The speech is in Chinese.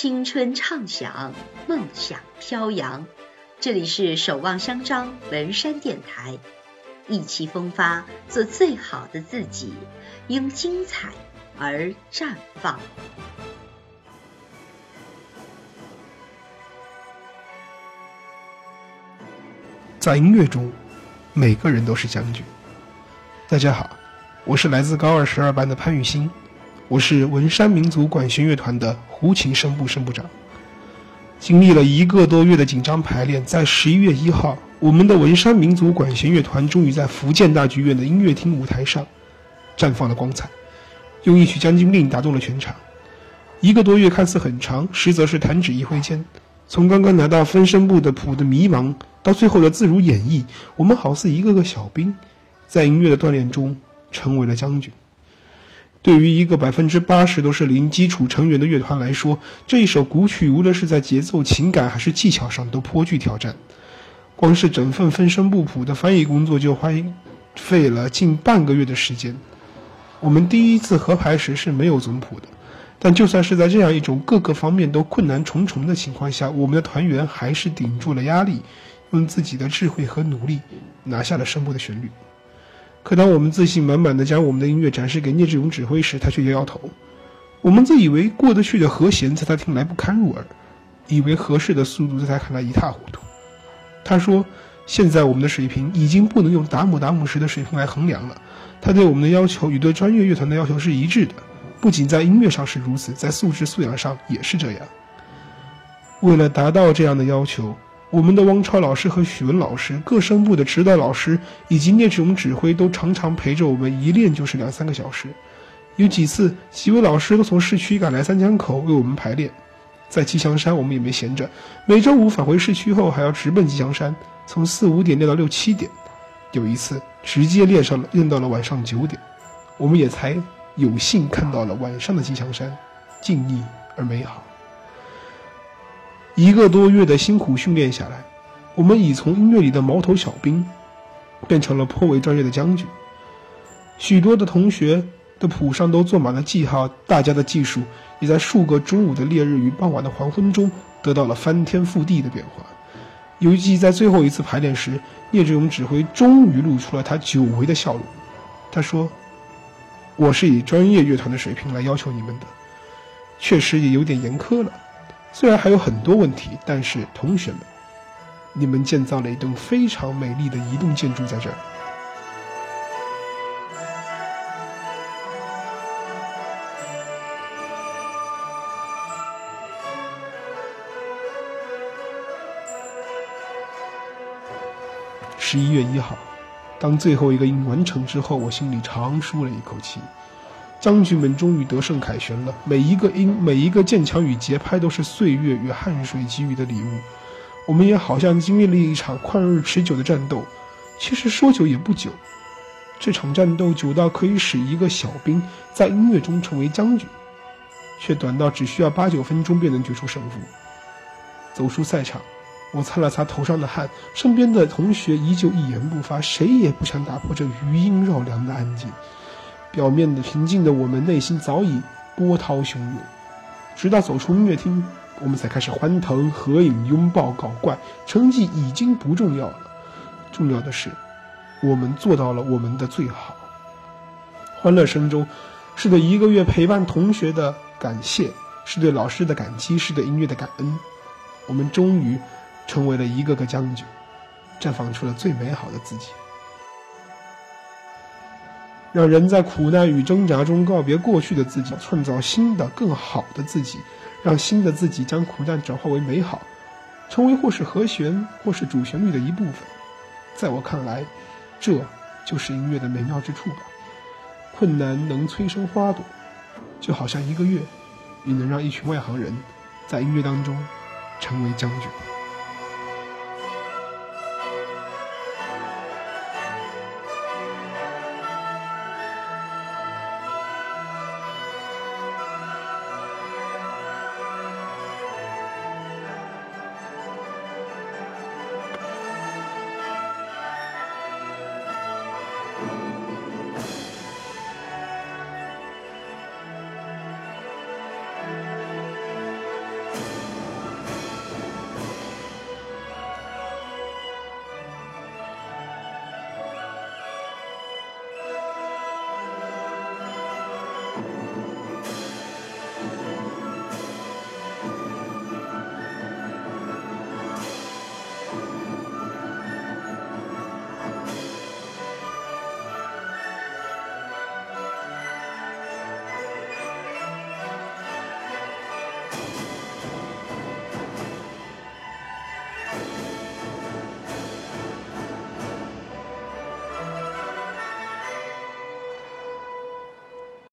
青春畅想，梦想飘扬。这里是守望相张文山电台，意气风发，做最好的自己，因精彩而绽放。在音乐中，每个人都是将军。大家好，我是来自高二十二班的潘玉欣，我是文山民族管弦乐团的胡琴声部声部长。经历了一个多月的紧张排练，在十一月一号，我们的文山民族管弦乐团终于在福建大剧院的音乐厅舞台上绽放了光彩，用一曲《将军令》打动了全场。一个多月看似很长，实则是弹指一挥间。从刚刚拿到分声部的谱的迷茫，到最后的自如演绎，我们好似一个个小兵，在音乐的锻炼中成为了将军。对于一个百分之八十都是零基础成员的乐团来说，这一首古曲无论是在节奏、情感还是技巧上都颇具挑战。光是整份分声部谱的翻译工作就花费了近半个月的时间。我们第一次合排时是没有总谱的。但就算是在这样一种各个方面都困难重重的情况下，我们的团员还是顶住了压力，用自己的智慧和努力拿下了声部的旋律。可当我们自信满满的将我们的音乐展示给聂志勇指挥时，他却摇摇头。我们自以为过得去的和弦，在他听来不堪入耳；以为合适的速度，在他看来一塌糊涂。他说：“现在我们的水平已经不能用达姆达姆时的水平来衡量了。他对我们的要求与对专业乐团的要求是一致的。”不仅在音乐上是如此，在素质素养上也是这样。为了达到这样的要求，我们的汪超老师和许文老师、各声部的指导老师以及聂志勇指挥都常常陪着我们，一练就是两三个小时。有几次，几位老师都从市区赶来三江口为我们排练。在吉祥山，我们也没闲着，每周五返回市区后，还要直奔吉祥山，从四五点练到六七点。有一次，直接练上了，练到了晚上九点，我们也才。有幸看到了晚上的吉祥山，静谧而美好。一个多月的辛苦训练下来，我们已从音乐里的毛头小兵，变成了颇为专业的将军。许多的同学的谱上都做满了记号，大家的技术也在数个中午的烈日与傍晚的黄昏中得到了翻天覆地的变化。尤其在最后一次排练时，聂志勇指挥终于露出了他久违的笑容。他说。我是以专业乐团的水平来要求你们的，确实也有点严苛了。虽然还有很多问题，但是同学们，你们建造了一栋非常美丽的移动建筑在这儿。十一月一号。当最后一个音完成之后，我心里长舒了一口气。将军们终于得胜凯旋了。每一个音，每一个渐强与节拍，都是岁月与汗水给予的礼物。我们也好像经历了一场旷日持久的战斗。其实说久也不久，这场战斗久到可以使一个小兵在音乐中成为将军，却短到只需要八九分钟便能决出胜负。走出赛场。我擦了擦头上的汗，身边的同学依旧一言不发，谁也不想打破这余音绕梁的安静。表面的平静的我们，内心早已波涛汹涌。直到走出音乐厅，我们才开始欢腾、合影、拥抱、搞怪。成绩已经不重要了，重要的是，我们做到了我们的最好。欢乐声中，是对一个月陪伴同学的感谢，是对老师的感激，是对音乐的感恩。我们终于。成为了一个个将军，绽放出了最美好的自己，让人在苦难与挣扎中告别过去的自己，创造新的更好的自己，让新的自己将苦难转化为美好，成为或是和弦，或是主旋律的一部分。在我看来，这就是音乐的美妙之处吧。困难能催生花朵，就好像一个月，也能让一群外行人在音乐当中成为将军。